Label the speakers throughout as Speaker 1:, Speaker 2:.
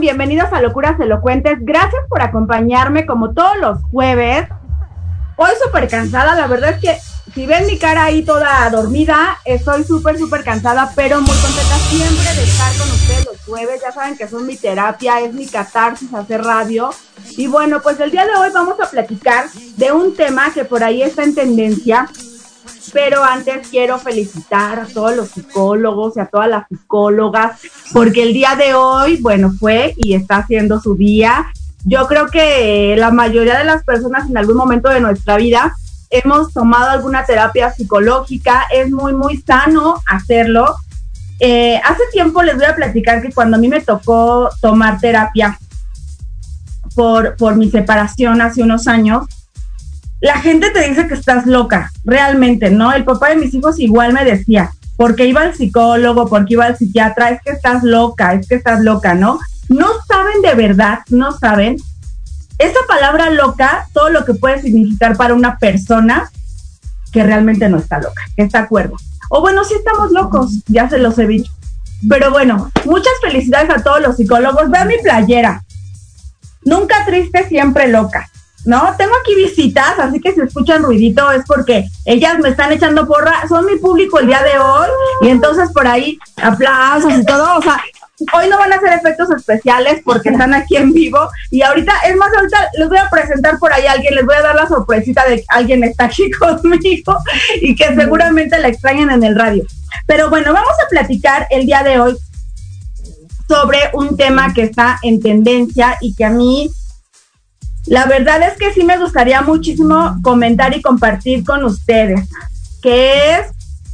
Speaker 1: Bienvenidos a Locuras Elocuentes. Gracias por acompañarme como todos los jueves. Hoy súper cansada, la verdad es que si ven mi cara ahí toda dormida, estoy súper, súper cansada, pero muy contenta siempre de estar con ustedes los jueves. Ya saben que son mi terapia, es mi catarsis hacer radio. Y bueno, pues el día de hoy vamos a platicar de un tema que por ahí está en tendencia, pero antes quiero felicitar a todos los psicólogos y a todas las psicólogas, porque el día de hoy, bueno, fue y está haciendo su día. Yo creo que la mayoría de las personas en algún momento de nuestra vida hemos tomado alguna terapia psicológica, es muy, muy sano hacerlo. Eh, hace tiempo les voy a platicar que cuando a mí me tocó tomar terapia por, por mi separación hace unos años, la gente te dice que estás loca, realmente, ¿no? El papá de mis hijos igual me decía, porque iba al psicólogo, porque iba al psiquiatra, es que estás loca, es que estás loca, ¿no? No saben de verdad, no saben. Esa palabra loca, todo lo que puede significar para una persona que realmente no está loca, que está acuerdo. O bueno, sí estamos locos, ya se los he dicho. Pero bueno, muchas felicidades a todos los psicólogos. Vean mi playera. Nunca triste, siempre loca. ¿No? Tengo aquí visitas, así que si escuchan ruidito es porque ellas me están echando porra, son mi público el día de hoy y entonces por ahí aplausos y todo, o sea, hoy no van a hacer efectos especiales porque están aquí en vivo y ahorita, es más, ahorita les voy a presentar por ahí a alguien, les voy a dar la sorpresita de que alguien está aquí conmigo y que seguramente la extrañan en el radio. Pero bueno, vamos a platicar el día de hoy sobre un tema que está en tendencia y que a mí la verdad es que sí me gustaría muchísimo comentar y compartir con ustedes, que es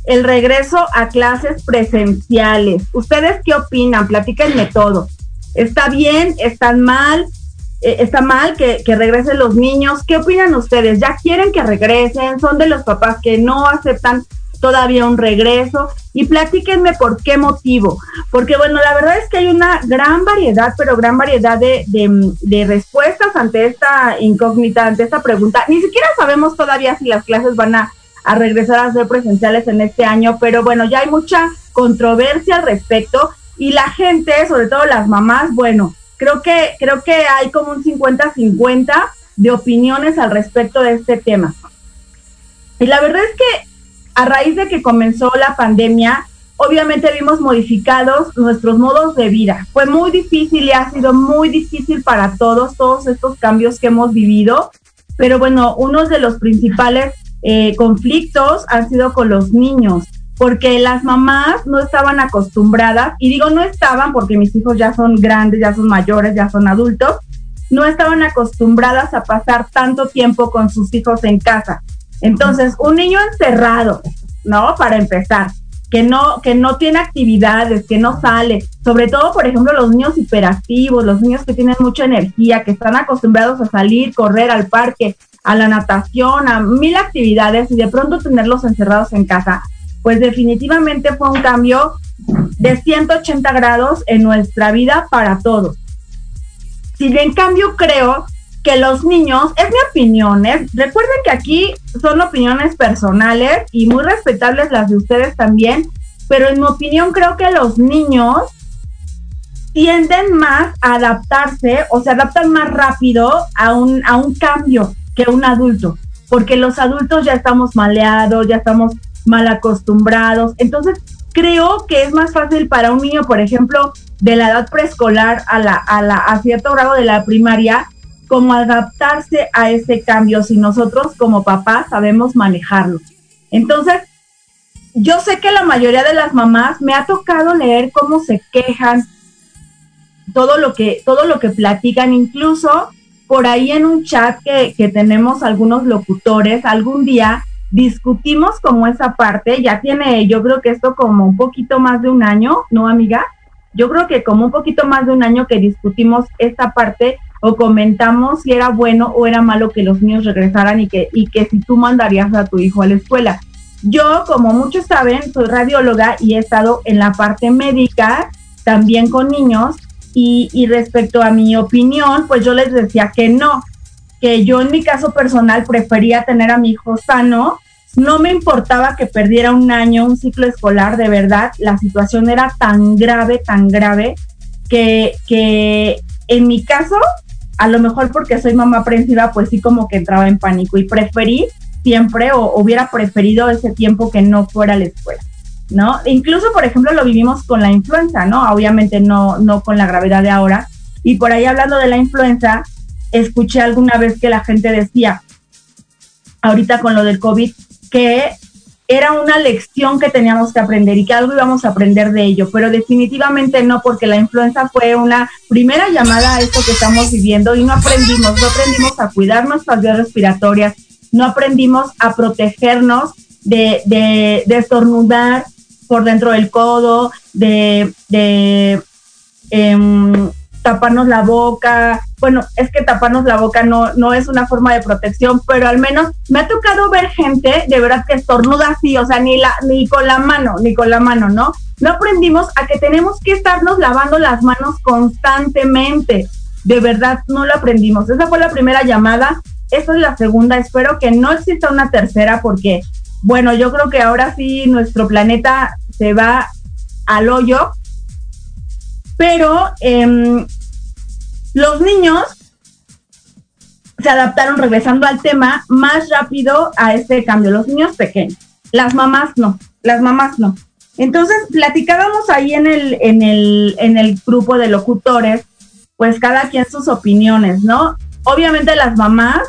Speaker 1: el regreso a clases presenciales. ¿Ustedes qué opinan? Platíquenme todo. ¿Está bien? ¿Está mal? Eh, ¿Está mal que, que regresen los niños? ¿Qué opinan ustedes? ¿Ya quieren que regresen? ¿Son de los papás que no aceptan todavía un regreso y platíquenme por qué motivo. Porque bueno, la verdad es que hay una gran variedad, pero gran variedad de, de, respuestas ante esta incógnita, ante esta pregunta. Ni siquiera sabemos todavía si las clases van a, a regresar a ser presenciales en este año, pero bueno, ya hay mucha controversia al respecto y la gente, sobre todo las mamás, bueno, creo que, creo que hay como un 50-50 de opiniones al respecto de este tema. Y la verdad es que a raíz de que comenzó la pandemia, obviamente vimos modificados nuestros modos de vida. Fue muy difícil y ha sido muy difícil para todos, todos estos cambios que hemos vivido. Pero bueno, uno de los principales eh, conflictos han sido con los niños, porque las mamás no estaban acostumbradas, y digo no estaban porque mis hijos ya son grandes, ya son mayores, ya son adultos, no estaban acostumbradas a pasar tanto tiempo con sus hijos en casa. Entonces, un niño encerrado, ¿no? Para empezar, que no, que no tiene actividades, que no sale, sobre todo, por ejemplo, los niños hiperactivos, los niños que tienen mucha energía, que están acostumbrados a salir, correr al parque, a la natación, a mil actividades y de pronto tenerlos encerrados en casa, pues definitivamente fue un cambio de 180 grados en nuestra vida para todos. Si en cambio creo que los niños, es mi opinión, ¿eh? recuerden que aquí son opiniones personales y muy respetables las de ustedes también, pero en mi opinión creo que los niños tienden más a adaptarse o se adaptan más rápido a un, a un cambio que un adulto, porque los adultos ya estamos maleados, ya estamos mal acostumbrados, entonces creo que es más fácil para un niño, por ejemplo, de la edad preescolar a, la, a, la, a cierto grado de la primaria, cómo adaptarse a ese cambio si nosotros como papás sabemos manejarlo. Entonces, yo sé que la mayoría de las mamás me ha tocado leer cómo se quejan, todo lo que, todo lo que platican, incluso por ahí en un chat que, que tenemos algunos locutores, algún día discutimos como esa parte, ya tiene, yo creo que esto como un poquito más de un año, ¿no, amiga? Yo creo que como un poquito más de un año que discutimos esta parte o comentamos si era bueno o era malo que los niños regresaran y que, y que si tú mandarías a tu hijo a la escuela. Yo, como muchos saben, soy radióloga y he estado en la parte médica también con niños y, respecto a mi opinión, pues yo les decía que no, que yo en mi caso personal prefería tener a mi hijo sano, no me importaba que perdiera un año, un ciclo escolar, de verdad, la situación era tan grave, tan grave, que, que en mi caso, a lo mejor porque soy mamá aprensiva, pues sí como que entraba en pánico y preferí siempre o hubiera preferido ese tiempo que no fuera a la escuela. ¿No? Incluso, por ejemplo, lo vivimos con la influenza, ¿no? Obviamente no, no con la gravedad de ahora. Y por ahí hablando de la influenza, escuché alguna vez que la gente decía, ahorita con lo del COVID, que era una lección que teníamos que aprender y que algo íbamos a aprender de ello, pero definitivamente no, porque la influenza fue una primera llamada a esto que estamos viviendo y no aprendimos, no aprendimos a cuidar nuestras vías respiratorias, no aprendimos a protegernos de, de, de estornudar por dentro del codo, de, de em, taparnos la boca. Bueno, es que taparnos la boca no, no es una forma de protección, pero al menos me ha tocado ver gente de verdad que estornuda así, o sea, ni, la, ni con la mano, ni con la mano, ¿no? No aprendimos a que tenemos que estarnos lavando las manos constantemente. De verdad, no lo aprendimos. Esa fue la primera llamada. Esta es la segunda. Espero que no exista una tercera porque, bueno, yo creo que ahora sí nuestro planeta se va al hoyo pero eh, los niños se adaptaron, regresando al tema, más rápido a este cambio. Los niños pequeños, las mamás no, las mamás no. Entonces, platicábamos ahí en el, en el, en el grupo de locutores, pues cada quien sus opiniones, ¿no? Obviamente las mamás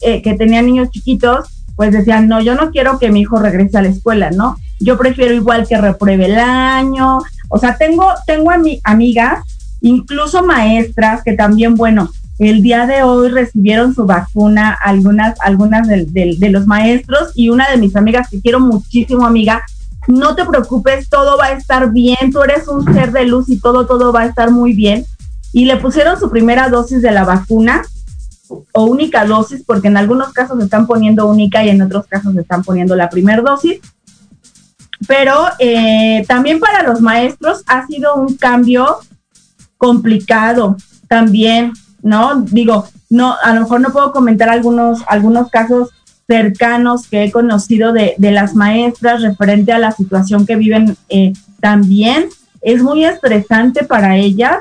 Speaker 1: eh, que tenían niños chiquitos, pues decían, no, yo no quiero que mi hijo regrese a la escuela, ¿no? Yo prefiero igual que repruebe el año. O sea, tengo, tengo a mi, amigas incluso maestras que también, bueno, el día de hoy recibieron su vacuna, algunas, algunas de, los maestros y una de mis amigas que quiero muchísimo, amiga, no te preocupes, todo va a estar bien, tú eres un ser de luz y todo, todo va a estar muy bien. Y le pusieron su primera dosis de la vacuna o única dosis, porque en algunos casos están poniendo única y en otros casos están poniendo la primera dosis. Pero eh, también para los maestros ha sido un cambio complicado también, ¿no? Digo, no, a lo mejor no puedo comentar algunos, algunos casos cercanos que he conocido de, de las maestras referente a la situación que viven eh, también. Es muy estresante para ellas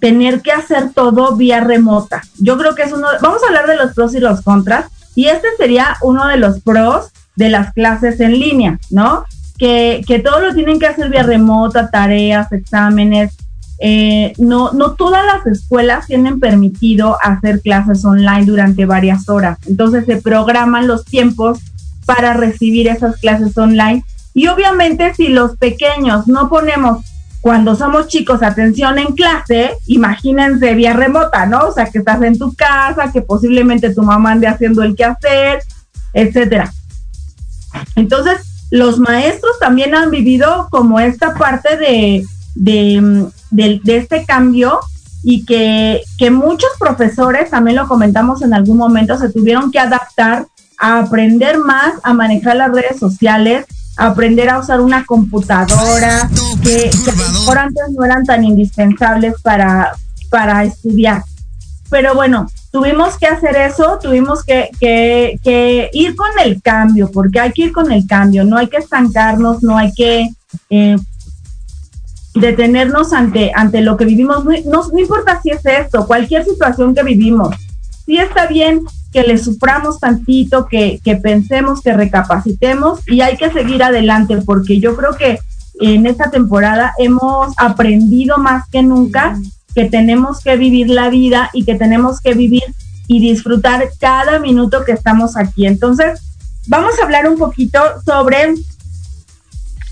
Speaker 1: tener que hacer todo vía remota. Yo creo que es uno, vamos a hablar de los pros y los contras, y este sería uno de los pros de las clases en línea, ¿no? Que, que todo lo tienen que hacer vía remota, tareas, exámenes, eh, no, no todas las escuelas tienen permitido hacer clases online durante varias horas. Entonces se programan los tiempos para recibir esas clases online. Y obviamente si los pequeños no ponemos cuando somos chicos atención en clase, imagínense vía remota, ¿no? O sea, que estás en tu casa, que posiblemente tu mamá ande haciendo el quehacer, etcétera. Entonces, los maestros también han vivido como esta parte de, de, de, este cambio y que, que, muchos profesores, también lo comentamos en algún momento, se tuvieron que adaptar a aprender más a manejar las redes sociales, a aprender a usar una computadora, que, por antes no eran tan indispensables para, para estudiar. Pero bueno, tuvimos que hacer eso, tuvimos que, que, que, ir con el cambio, porque hay que ir con el cambio, no hay que estancarnos, no hay que eh, detenernos ante, ante lo que vivimos. No, no, importa si es esto, cualquier situación que vivimos. Sí está bien que le suframos tantito, que, que pensemos, que recapacitemos y hay que seguir adelante porque yo creo que en esta temporada hemos aprendido más que nunca que tenemos que vivir la vida y que tenemos que vivir y disfrutar cada minuto que estamos aquí. Entonces, vamos a hablar un poquito sobre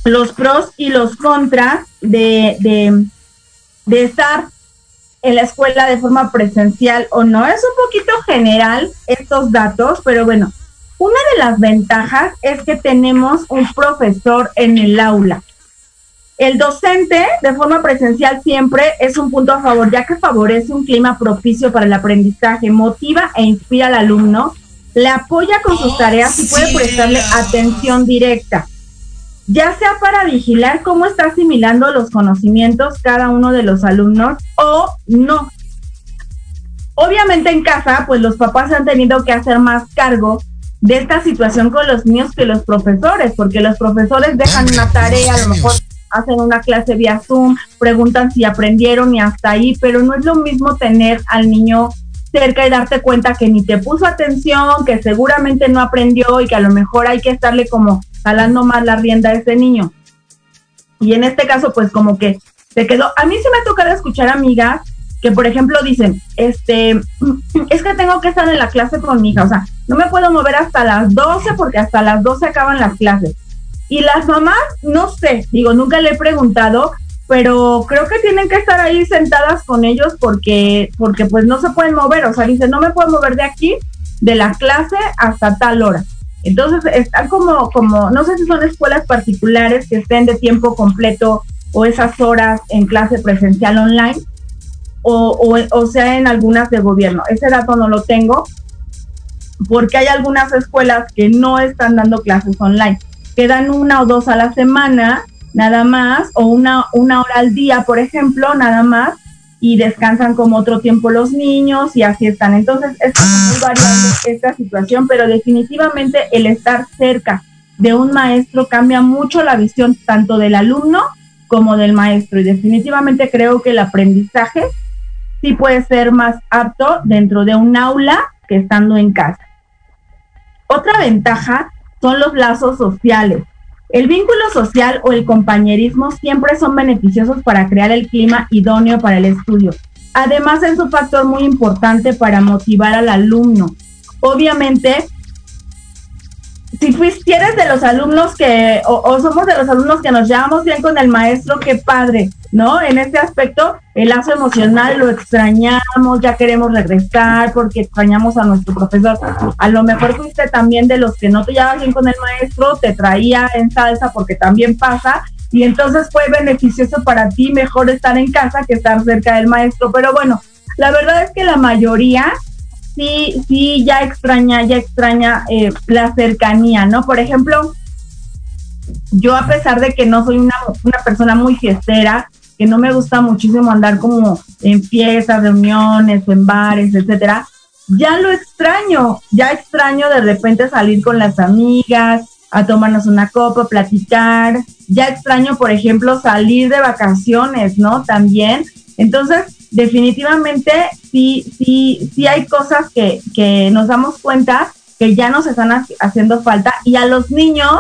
Speaker 1: los pros y los contras de, de, estar en la escuela de forma presencial o no. Es un poquito general estos datos, pero bueno, una de las ventajas es que tenemos un profesor en el aula. El docente de forma presencial siempre es un punto a favor, ya que favorece un clima propicio para el aprendizaje, motiva e inspira al alumno, le apoya con sus tareas y puede prestarle atención directa, ya sea para vigilar cómo está asimilando los conocimientos cada uno de los alumnos o no. Obviamente en casa, pues los papás han tenido que hacer más cargo de esta situación con los niños que los profesores, porque los profesores dejan una tarea, a lo mejor hacen una clase vía Zoom, preguntan si aprendieron y hasta ahí, pero no es lo mismo tener al niño cerca y darte cuenta que ni te puso atención, que seguramente no aprendió y que a lo mejor hay que estarle como jalando más la rienda a ese niño. Y en este caso, pues como que se quedó. A mí se me ha tocado escuchar amigas que, por ejemplo, dicen, este, es que tengo que estar en la clase con mi hija, o sea, no me puedo mover hasta las 12 porque hasta las 12 acaban las clases. Y las mamás, no sé, digo, nunca le he preguntado, pero creo que tienen que estar ahí sentadas con ellos porque, porque pues no se pueden mover, o sea, dice, no me puedo mover de aquí, de la clase hasta tal hora. Entonces, están como, como, no sé si son escuelas particulares que estén de tiempo completo o esas horas en clase presencial online, o, o, o sea en algunas de gobierno. Ese dato no lo tengo, porque hay algunas escuelas que no están dando clases online quedan una o dos a la semana, nada más, o una, una hora al día, por ejemplo, nada más, y descansan como otro tiempo los niños y así están. Entonces, es muy variable esta situación, pero definitivamente el estar cerca de un maestro cambia mucho la visión tanto del alumno como del maestro y definitivamente creo que el aprendizaje sí puede ser más apto dentro de un aula que estando en casa. Otra ventaja son los lazos sociales. El vínculo social o el compañerismo siempre son beneficiosos para crear el clima idóneo para el estudio. Además es un factor muy importante para motivar al alumno. Obviamente, si fuiste de los alumnos que, o, somos de los alumnos que nos llevamos bien con el maestro, qué padre, ¿no? En este aspecto, el lazo emocional lo extrañamos, ya queremos regresar porque extrañamos a nuestro profesor. A lo mejor fuiste también de los que no te llevabas bien con el maestro, te traía en salsa porque también pasa, y entonces fue beneficioso para ti mejor estar en casa que estar cerca del maestro. Pero bueno, la verdad es que la mayoría sí, sí, ya extraña, ya extraña eh, la cercanía, ¿no? Por ejemplo, yo a pesar de que no soy una, una persona muy fiestera, que no me gusta muchísimo andar como en fiestas, reuniones, en bares, etcétera, ya lo extraño, ya extraño de repente salir con las amigas, a tomarnos una copa, platicar, ya extraño, por ejemplo, salir de vacaciones, ¿no? También. Entonces, definitivamente sí, sí, sí hay cosas que, que nos damos cuenta que ya nos están haciendo falta y a los niños,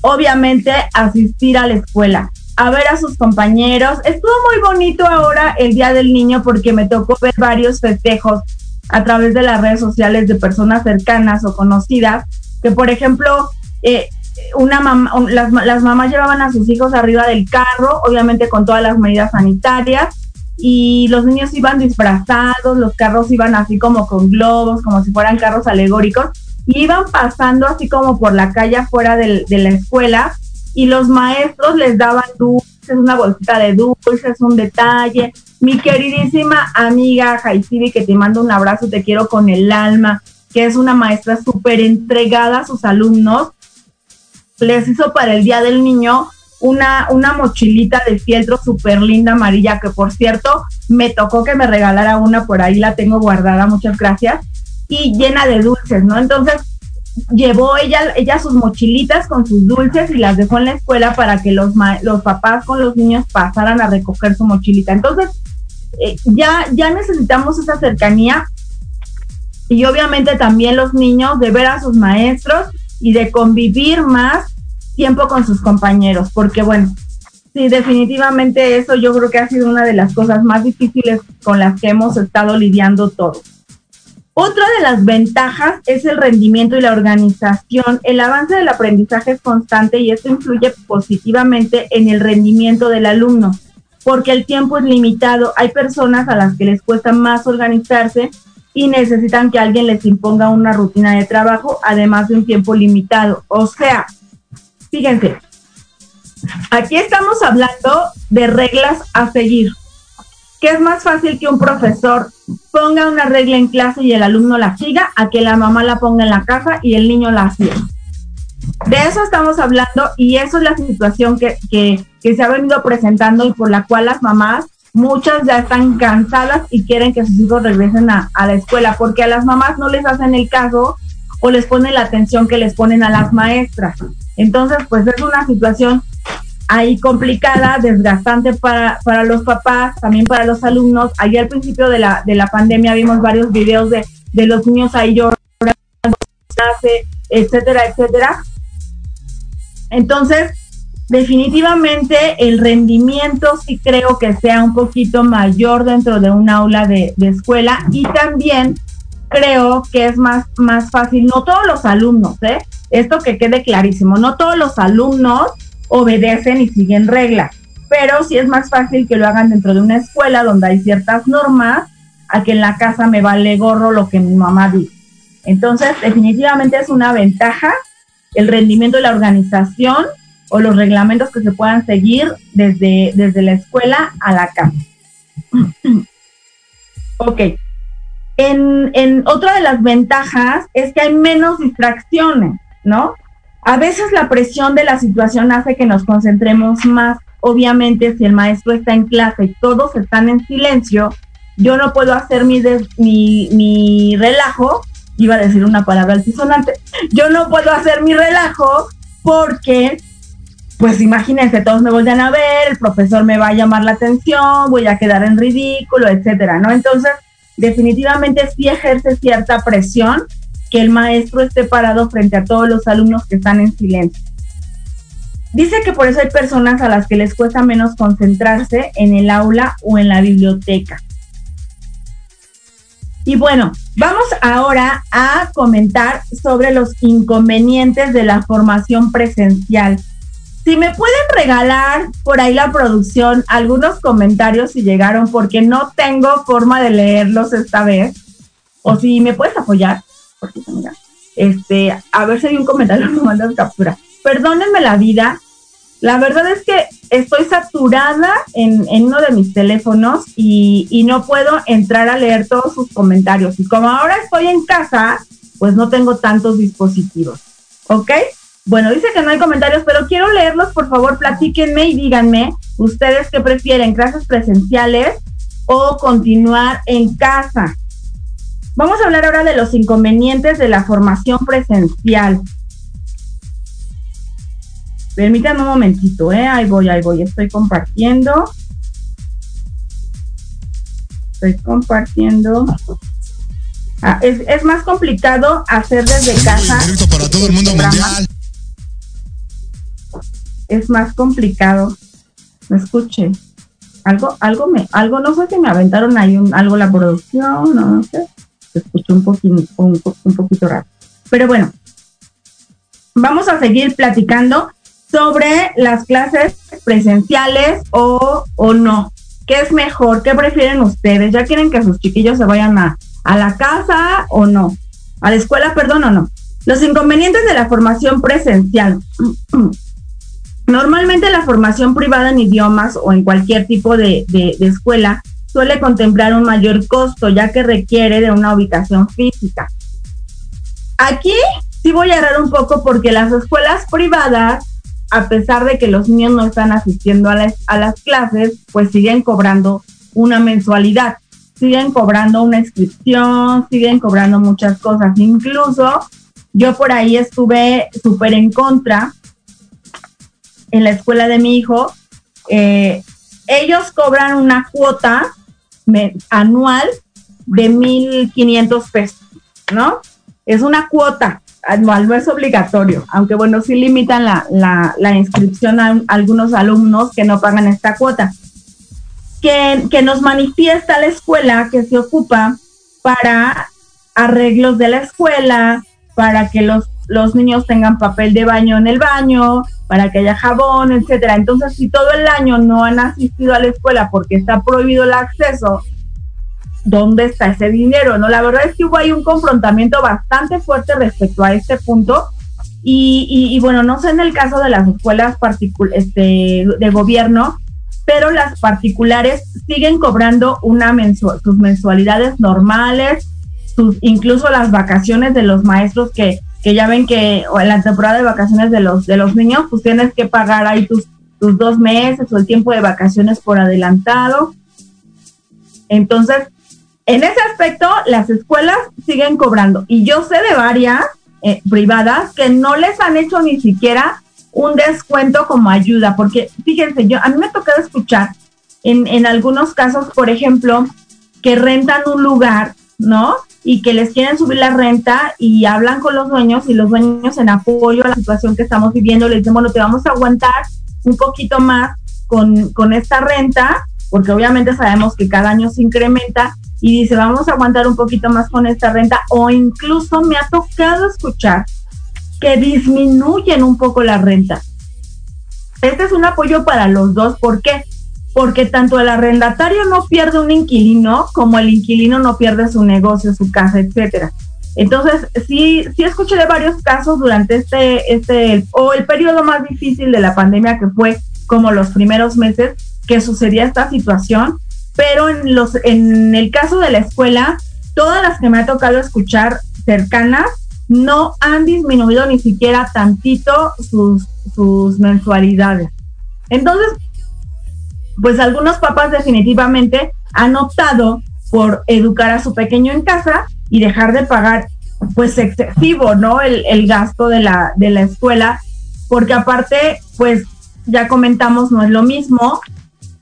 Speaker 1: obviamente, asistir a la escuela, a ver a sus compañeros. Estuvo muy bonito ahora el Día del Niño porque me tocó ver varios festejos a través de las redes sociales de personas cercanas o conocidas, que por ejemplo, eh, una mamá, las, las mamás llevaban a sus hijos arriba del carro, obviamente con todas las medidas sanitarias, y los niños iban disfrazados, los carros iban así como con globos, como si fueran carros alegóricos, y iban pasando así como por la calle afuera de la escuela y los maestros les daban dulces, una bolsita de dulces, un detalle. Mi queridísima amiga Jaisibi, que te mando un abrazo, te quiero con el alma, que es una maestra súper entregada a sus alumnos, les hizo para el Día del Niño una, una mochilita de fieltro súper linda amarilla, que por cierto me tocó que me regalara una, por ahí la tengo guardada, muchas gracias, y llena de dulces, ¿no? Entonces llevó ella, ella sus mochilitas con sus dulces y las dejó en la escuela para que los, los papás con los niños pasaran a recoger su mochilita. Entonces, eh, ya, ya necesitamos esa cercanía y obviamente también los niños de ver a sus maestros y de convivir más tiempo con sus compañeros, porque bueno, sí, definitivamente eso yo creo que ha sido una de las cosas más difíciles con las que hemos estado lidiando todos. Otra de las ventajas es el rendimiento y la organización. El avance del aprendizaje es constante y esto influye positivamente en el rendimiento del alumno. porque el tiempo es limitado. Hay personas a las que les cuesta más organizarse y necesitan que alguien les imponga una rutina de trabajo, además de un tiempo limitado. O sea, fíjense, aquí estamos hablando de reglas a seguir. ¿Qué es más fácil que un profesor ponga una regla en clase y el alumno la siga a que la mamá la ponga en la casa y el niño la siga? De eso estamos hablando y eso es la situación que, que, se ha venido presentando y por la cual las mamás, muchas ya están cansadas y quieren que sus hijos regresen a, a la escuela, porque a las mamás no les hacen el caso o les ponen la atención que les ponen a las maestras. Entonces, pues es una situación ahí complicada, desgastante para, para los papás, también para los alumnos. Ayer al principio de la, de la pandemia vimos varios videos de, de los niños ahí llorando, etcétera, etcétera. Entonces, definitivamente el rendimiento sí creo que sea un poquito mayor dentro de un aula de, escuela y también creo que es más, más fácil, no todos los alumnos, ¿eh? Esto que quede clarísimo, no todos los alumnos obedecen y siguen reglas, pero sí es más fácil que lo hagan dentro de una escuela donde hay ciertas normas a que en la casa me vale gorro lo que mi mamá dice. Entonces, definitivamente es una ventaja el rendimiento de la organización o los reglamentos que se puedan seguir desde, desde la escuela a la casa. ok. En, en otra de las ventajas es que hay menos distracciones, ¿no? A veces la presión de la situación hace que nos concentremos más. Obviamente, si el maestro está en clase y todos están en silencio, yo no puedo hacer mi, mi, mi relajo iba a decir una palabra altisonante, yo no puedo hacer mi relajo porque, pues imagínense, todos me vayan a ver, el profesor me va a llamar la atención, voy a quedar en ridículo, etcétera, ¿no? Entonces, definitivamente sí ejerce cierta presión que el maestro esté parado frente a todos los alumnos que están en silencio. Dice que por eso hay personas a las que les cuesta menos concentrarse en el aula o en la biblioteca. Y bueno, vamos ahora a comentar sobre los inconvenientes de la formación presencial. Si me pueden regalar por ahí la producción algunos comentarios si llegaron, porque no tengo forma de leerlos esta vez. O si me puedes apoyar, porque mira, este, a ver si hay un comentario, me mandas captura. Perdónenme la vida, la verdad es que estoy saturada en, uno de mis teléfonos y, no puedo entrar a leer todos sus comentarios. Y como ahora estoy en casa, pues no tengo tantos dispositivos. ¿Ok? Bueno, dice que no hay comentarios, pero quiero leerlos. Por favor, platíquenme y díganme ustedes qué prefieren, clases presenciales o continuar en casa. Vamos a hablar ahora de los inconvenientes de la formación presencial. Permítanme un momentito, ¿eh? Ahí voy, ahí voy. Estoy compartiendo. Estoy compartiendo. Ah, es, más complicado hacer desde casa.
Speaker 2: para todo el mundo mundial.
Speaker 1: Es más complicado. Me escuche. Algo, algo me, algo, no sé si me aventaron ahí un, algo la producción, no, no sé. Se escuchó un poquito, un, poquito raro. Pero bueno, vamos a seguir platicando sobre las clases presenciales o, o no. ¿Qué es mejor? ¿Qué prefieren ustedes? ¿Ya quieren que sus chiquillos se vayan a, a la casa o no? ¿A la escuela, perdón, o no? Los inconvenientes de la formación presencial. Normalmente la formación privada en idiomas o en cualquier tipo de, de, escuela suele contemplar un mayor costo ya que requiere de una ubicación física. Aquí sí voy a errar un poco porque las escuelas privadas a pesar de que los niños no están asistiendo a las, a las clases, pues siguen cobrando una mensualidad, siguen cobrando una inscripción, siguen cobrando muchas cosas. Incluso yo por ahí estuve súper en contra en la escuela de mi hijo. Eh, ellos cobran una cuota anual de 1.500 pesos, ¿no? Es una cuota anual no es obligatorio, aunque bueno, sí limitan la, inscripción a, algunos alumnos que no pagan esta cuota. Que, que nos manifiesta la escuela que se ocupa para arreglos de la escuela, para que los, los niños tengan papel de baño en el baño, para que haya jabón, etcétera. Entonces, si todo el año no han asistido a la escuela porque está prohibido el acceso, ¿dónde está ese dinero? No, la verdad es que hubo ahí un confrontamiento bastante fuerte respecto a este punto. Y, bueno, no sé en el caso de las escuelas este, de gobierno, pero las particulares siguen cobrando una sus mensualidades normales, incluso las vacaciones de los maestros que, que ya ven que en la temporada de vacaciones de los, de los niños, pues tienes que pagar ahí tus, tus dos meses o el tiempo de vacaciones por adelantado. Entonces, en ese aspecto, las escuelas siguen cobrando. Y yo sé de varias eh, privadas que no les han hecho ni siquiera un descuento como ayuda, porque fíjense, yo a mí me ha tocado escuchar en, en algunos casos, por ejemplo, que rentan un lugar, ¿no? Y que les quieren subir la renta y hablan con los dueños y los dueños en apoyo a la situación que estamos viviendo les dicen, bueno, te vamos a aguantar un poquito más con, con esta renta, porque obviamente sabemos que cada año se incrementa y dice, vamos a aguantar un poquito más con esta renta o incluso me ha tocado escuchar que disminuyen un poco la renta. Este es un apoyo para los dos. ¿Por qué? Porque tanto el arrendatario no pierde un inquilino como el inquilino no pierde su negocio, su casa, etcétera. Entonces, sí, sí escuché varios casos durante este, este, o el periodo más difícil de la pandemia que fue como los primeros meses que sucedía esta situación, pero en los, en el caso de la escuela, todas las que me ha tocado escuchar cercanas no han disminuido ni siquiera tantito sus, sus mensualidades. Entonces, pues algunos papás definitivamente han optado por educar a su pequeño en casa y dejar de pagar pues excesivo, ¿no? El, el gasto de la, de la escuela, porque aparte, pues ya comentamos, no es lo mismo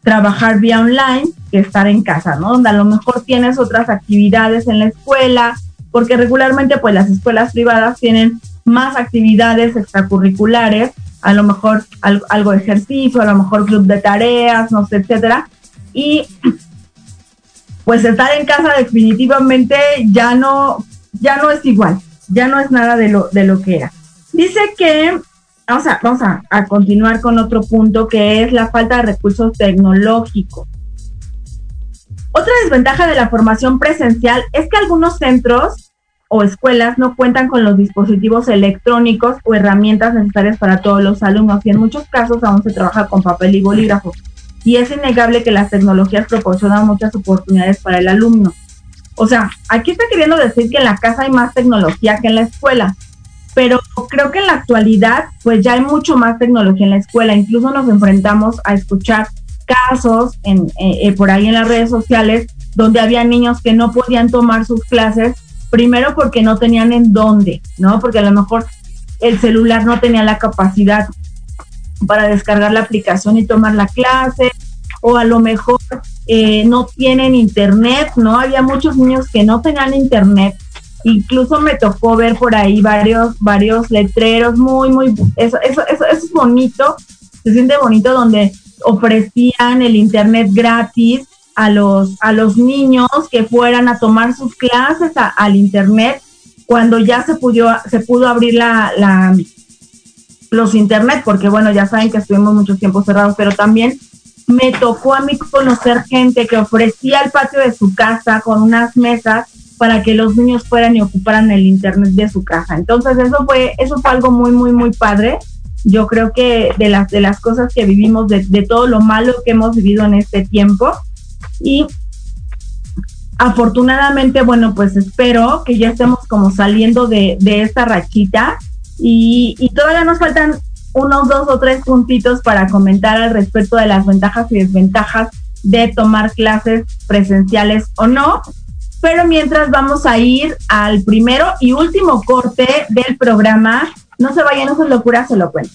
Speaker 1: trabajar vía online que estar en casa, ¿no? Donde a lo mejor tienes otras actividades en la escuela, porque regularmente pues las escuelas privadas tienen más actividades extracurriculares, a lo mejor algo, de ejercicio, a lo mejor club de tareas, no sé, etcétera. Y pues estar en casa definitivamente ya no, ya no es igual, ya no es nada de lo, de lo que era. Dice que, vamos, a, vamos a continuar con otro punto que es la falta de recursos tecnológicos. Otra desventaja de la formación presencial es que algunos centros o escuelas no cuentan con los dispositivos electrónicos o herramientas necesarias para todos los alumnos y en muchos casos aún se trabaja con papel y bolígrafo. Y es innegable que las tecnologías proporcionan muchas oportunidades para el alumno. O sea, aquí está queriendo decir que en la casa hay más tecnología que en la escuela, pero creo que en la actualidad pues ya hay mucho más tecnología en la escuela. Incluso nos enfrentamos a escuchar casos en, eh, eh, por ahí en las redes sociales donde había niños que no podían tomar sus clases, primero porque no tenían en dónde, ¿no? Porque a lo mejor el celular no tenía la capacidad para descargar la aplicación y tomar la clase, o a lo mejor eh, no tienen internet, ¿no? Había muchos niños que no tenían internet. Incluso me tocó ver por ahí varios, varios letreros muy, muy, eso, eso, eso, eso es bonito, se siente bonito donde ofrecían el internet gratis a los, a los niños que fueran a tomar sus clases al internet cuando ya se pudo, se pudo abrir la, la, los internet, porque bueno, ya saben que estuvimos mucho tiempo cerrados, pero también me tocó a mí conocer gente que ofrecía el patio de su casa con unas mesas para que los niños fueran y ocuparan el internet de su casa. Entonces eso fue, eso fue algo muy, muy, muy padre yo creo que de las, de las cosas que vivimos, de, todo lo malo que hemos vivido en este tiempo. Y afortunadamente, bueno, pues espero que ya estemos como saliendo de, esta rachita y, y, todavía nos faltan unos dos o tres puntitos para comentar al respecto de las ventajas y desventajas de tomar clases presenciales o no. Pero mientras vamos a ir al primero y último corte del programa no se vayan a sus locuras, se lo cuento.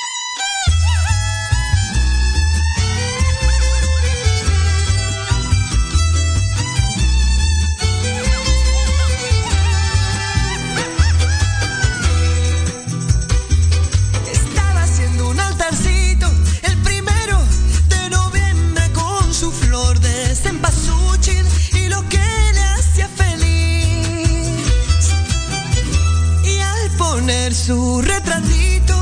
Speaker 3: poner su retratito.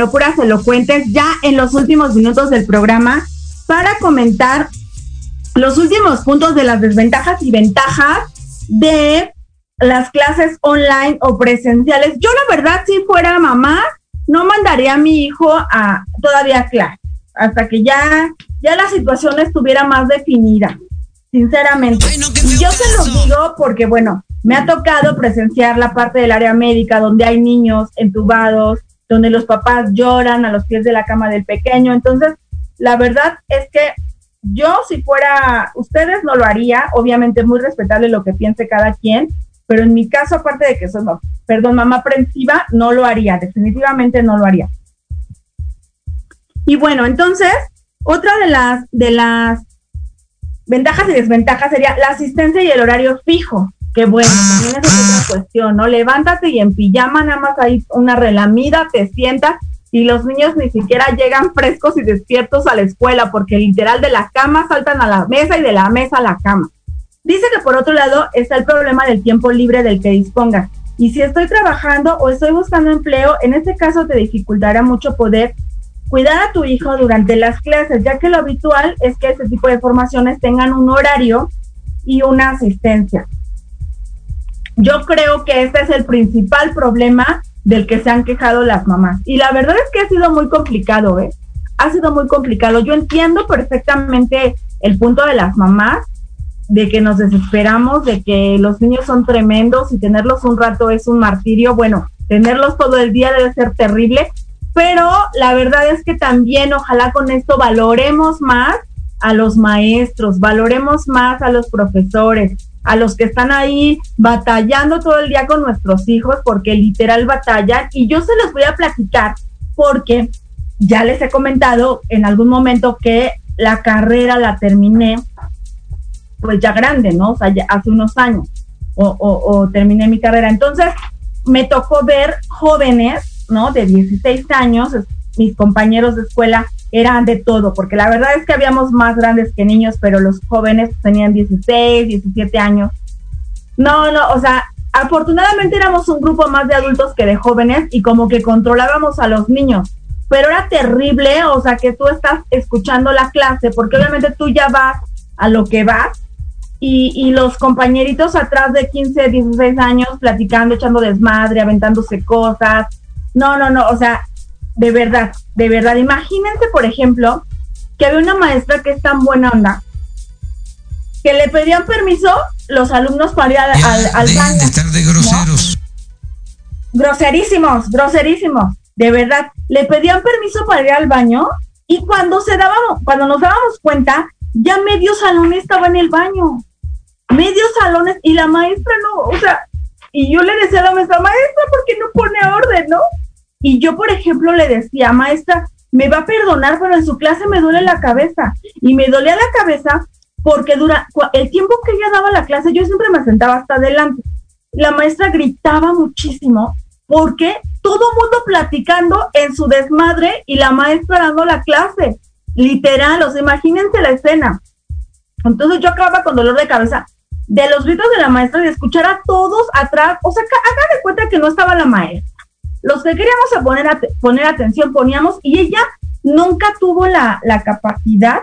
Speaker 1: Locuras Elocuentes, ya en los últimos minutos del programa, para comentar los últimos puntos de las desventajas y ventajas de las clases online o presenciales. Yo la verdad, si fuera mamá, no mandaría a mi hijo a todavía a clase, hasta que ya, ya la situación estuviera más definida, sinceramente. Y yo se los digo porque, bueno, me ha tocado presenciar la parte del área médica donde hay niños entubados, donde los papás lloran a los pies de la cama del pequeño. Entonces, la verdad es que yo si fuera ustedes no lo haría, obviamente muy respetable lo que piense cada quien, pero en mi caso, aparte de que soy, ma- perdón, mamá aprensiva, no lo haría, definitivamente no lo haría. Y bueno, entonces, otra de las, de las ventajas y desventajas sería la asistencia y el horario fijo, que bueno, también es otra cuestión, ¿no? Levántate y en pijama nada más hay una relamida, te sientas y los niños ni siquiera llegan frescos y despiertos a la escuela porque literal de la cama saltan a la mesa y de la mesa a la cama. Dice que por otro lado está el problema del tiempo libre del que dispongas. Y si estoy trabajando o estoy buscando empleo, en este caso te dificultará mucho poder cuidar a tu hijo durante las clases, ya que lo habitual es que este tipo de formaciones tengan un horario y una asistencia. Yo creo que este es el principal problema del que se han quejado las mamás. Y la verdad es que ha sido muy complicado, ¿eh? Ha sido muy complicado. Yo entiendo perfectamente el punto de las mamás, de que nos desesperamos, de que los niños son tremendos y tenerlos un rato es un martirio. Bueno, tenerlos todo el día debe ser terrible, pero la verdad es que también ojalá con esto valoremos más a los maestros, valoremos más a los profesores, a los que están ahí batallando todo el día con nuestros hijos, porque literal batallan. Y yo se los voy a platicar porque ya les he comentado en algún momento que la carrera la terminé pues ya grande, ¿no? O sea, ya hace unos años o, terminé mi carrera. Entonces me tocó ver jóvenes, ¿no? De 16 años, mis compañeros de escuela eran de todo, porque la verdad es que habíamos más grandes que niños, pero los jóvenes tenían 16, 17 años. No, no, o sea, afortunadamente éramos un grupo más de adultos que de jóvenes y como que controlábamos a los niños. Pero era terrible, o sea, que tú estás escuchando la clase, porque obviamente tú ya vas a lo que vas y, y los compañeritos atrás de 15, 16 años platicando, echando desmadre, aventándose cosas. No, no, no, o sea, de verdad, de verdad. Imagínense, por ejemplo, que había una maestra que es tan buena onda, que le pedían permiso los alumnos para ir al, al, al
Speaker 2: de,
Speaker 1: baño.
Speaker 2: de estar de groseros.
Speaker 1: Groserísimos, groserísimos, de verdad. Le pedían permiso para ir al baño y cuando se dábamos, cuando nos dábamos cuenta, ya medio salón estaba en el baño. Medio salones y la maestra no, o sea, y yo le decía a la maestra, maestra, ¿por qué no pone orden, no? Y yo, por ejemplo, le decía, maestra, me va a perdonar, pero en su clase me duele la cabeza. Y me dolía la cabeza porque dura el tiempo que ella daba la clase, yo siempre me sentaba hasta adelante. La maestra gritaba muchísimo porque todo mundo platicando en su desmadre y la maestra dando la clase. Literal, o sea, imagínense la escena. Entonces yo acababa con dolor de cabeza de los gritos de la maestra de escuchar a todos atrás. O sea, hagan de cuenta que no estaba la maestra. Los que queríamos poner, ate- poner atención poníamos y ella nunca tuvo la, la capacidad,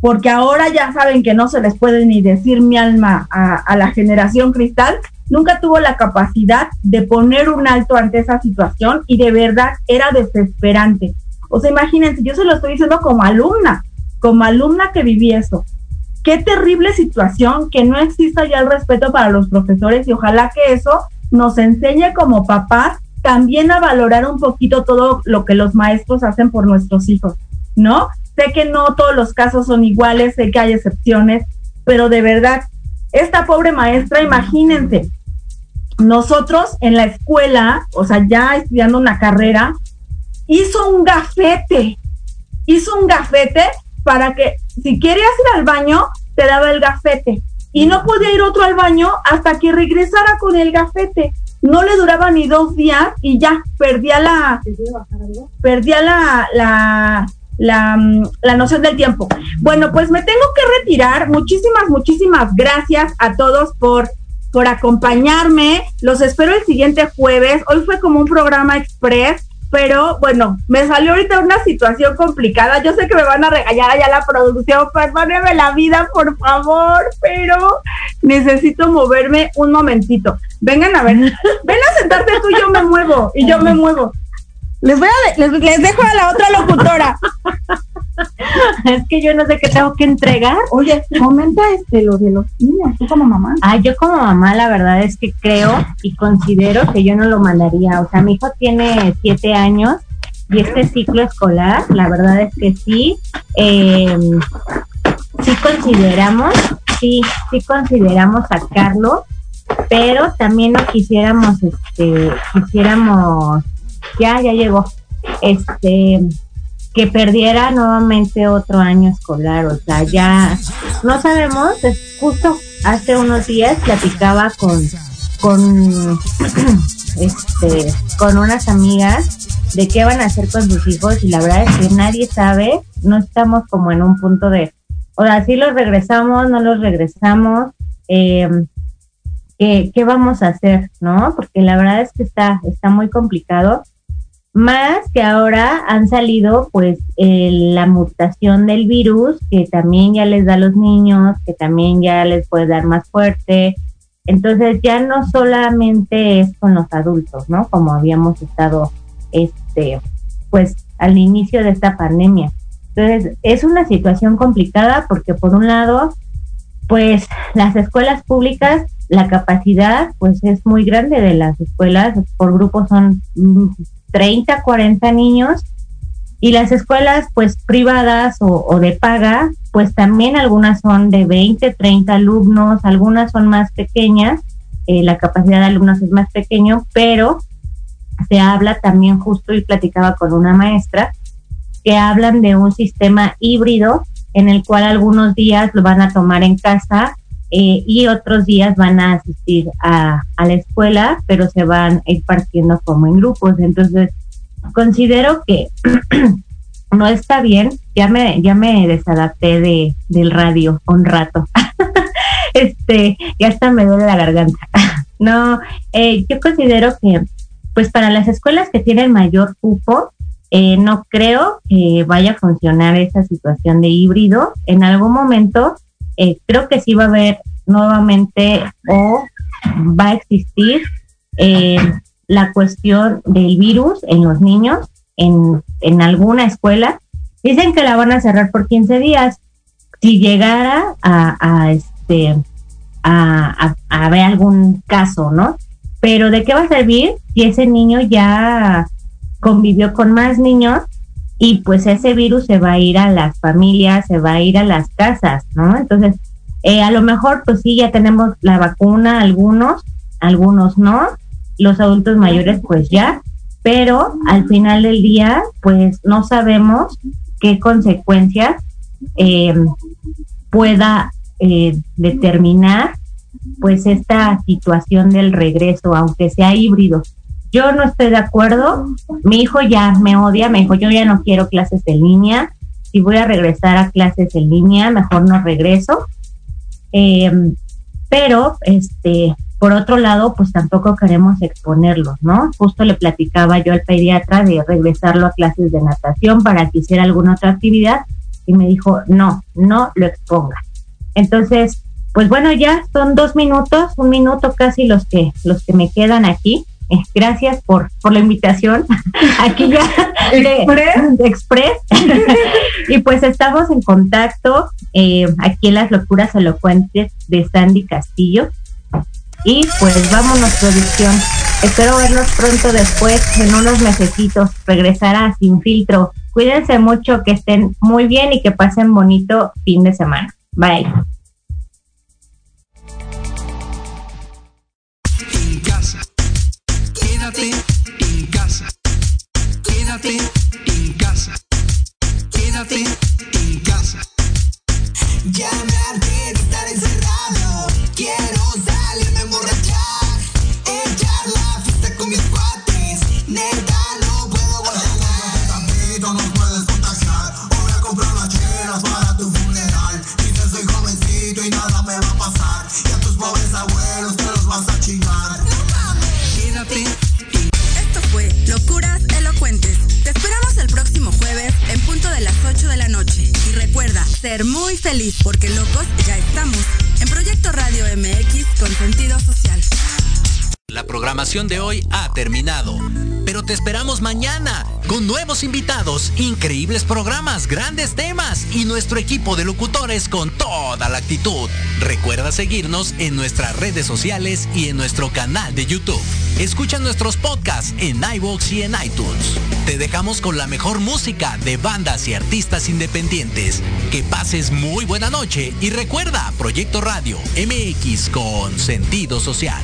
Speaker 1: porque ahora ya saben que no se les puede ni decir mi alma a, a la generación cristal, nunca tuvo la capacidad de poner un alto ante esa situación y de verdad era desesperante. O sea, imagínense, yo se lo estoy diciendo como alumna, como alumna que viví eso. Qué terrible situación que no exista ya el respeto para los profesores y ojalá que eso nos enseñe como papás también a valorar un poquito todo lo que los maestros hacen por nuestros hijos, ¿no? Sé que no todos los casos son iguales, sé que hay excepciones, pero de verdad, esta pobre maestra, imagínense, nosotros en la escuela, o sea, ya estudiando una carrera, hizo un gafete, hizo un gafete para que si querías ir al baño, te daba el gafete. Y no podía ir otro al baño hasta que regresara con el gafete. No le duraba ni dos días y ya perdía la, perdía la, la, la, mm, la noción del tiempo. Bueno, pues me tengo que retirar. Muchísimas, muchísimas gracias a todos por, por acompañarme. Los espero el siguiente jueves. Hoy fue como un programa express, pero bueno, me salió ahorita una situación complicada. Yo sé que me van a regañar allá la producción. Perdóneme la vida, por favor, pero necesito moverme un momentito. Vengan a ver. Ven a sentarte tú y yo me muevo. Y yo me muevo. Les voy a de- les, les dejo a la otra locutora.
Speaker 4: Es que yo no sé qué tengo que entregar.
Speaker 1: Oye, comenta este lo de los niños, tú como mamá.
Speaker 4: Ah, yo como mamá la verdad es que creo y considero que yo no lo mandaría. O sea, mi hijo tiene siete años y este ciclo escolar, la verdad es que sí, eh, sí consideramos, sí, sí consideramos sacarlo, pero también no quisiéramos, este, quisiéramos, ya, ya llegó, este, que perdiera nuevamente otro año escolar, o sea, ya no sabemos, es justo hace unos días platicaba con, con, este, con unas amigas de qué van a hacer con sus hijos y la verdad es que nadie sabe, no estamos como en un punto de, o sea, si los regresamos, no los regresamos, eh, ¿qué, ¿qué vamos a hacer? ¿No? Porque la verdad es que está, está muy complicado. Más que ahora han salido pues eh, la mutación del virus que también ya les da a los niños, que también ya les puede dar más fuerte. Entonces ya no solamente es con los adultos, ¿no? Como habíamos estado este pues al inicio de esta pandemia. Entonces es una situación complicada porque por un lado pues las escuelas públicas la capacidad pues es muy grande de las escuelas, por grupo son mm, 30, 40 niños y las escuelas pues privadas o, de paga pues también algunas son de 20, 30 alumnos, algunas son más pequeñas, eh, la capacidad de alumnos es más pequeño, pero se habla también justo y platicaba con una maestra que hablan de un sistema híbrido en el cual algunos días lo van a tomar en casa eh, y otros días van a asistir a, la escuela, pero se van a ir partiendo como en grupos. Entonces, considero que no está bien. Ya me, ya me desadapté de, del radio un rato. este, ya hasta me duele la garganta. no, eh, yo considero que, pues para las escuelas que tienen mayor cupo, eh, no creo que vaya a funcionar esa situación de híbrido. En algún momento eh, creo que sí va a haber nuevamente o va a existir eh, la cuestión del virus en los niños en, en alguna escuela. Dicen que la van a cerrar por 15 días. Si llegara a, a este a, a, ver algún caso, ¿no? Pero ¿de qué va a servir si ese niño ya convivió con más niños y pues ese virus se va a ir a las familias, se va a ir a las casas, ¿no? Entonces, eh, a lo mejor pues sí, ya tenemos la vacuna, algunos, algunos no, los adultos mayores pues ya, pero al final del día pues no sabemos qué consecuencias eh, pueda eh, determinar pues esta situación del regreso, aunque sea híbrido. Yo no estoy de acuerdo, mi hijo ya me odia, me dijo, yo ya no quiero clases en línea, si voy a regresar a clases en línea, mejor no regreso. Em, pero, este, por otro lado, pues tampoco queremos exponerlo, ¿no? Justo le platicaba yo al pediatra de regresarlo a clases de natación para que hiciera alguna otra actividad y me dijo, no, no lo exponga. Entonces, pues bueno, ya son dos minutos, un minuto casi los que, los que me quedan aquí. Gracias por, por la invitación. aquí ya de, Express. y pues estamos en contacto eh, aquí en las locuras elocuentes de Sandy Castillo. Y pues vámonos, producción. Espero verlos pronto después, en unos mesecitos. Regresará sin filtro. Cuídense mucho, que estén muy bien y que pasen bonito fin de semana. Bye.
Speaker 5: Quédate en casa. Quédate en casa. Ya
Speaker 6: las 8 de la noche. Y recuerda, ser muy feliz porque locos ya estamos. En Proyecto Radio MX con sentido social.
Speaker 7: La programación de hoy ha terminado, pero te esperamos mañana con nuevos invitados, increíbles programas, grandes temas y nuestro equipo de locutores con toda la actitud. Recuerda seguirnos en nuestras redes sociales y en nuestro canal de YouTube. Escucha nuestros podcasts en iVoox y en iTunes. Te dejamos con la mejor música de bandas y artistas independientes. Que pases muy buena noche y recuerda Proyecto Radio MX con sentido social.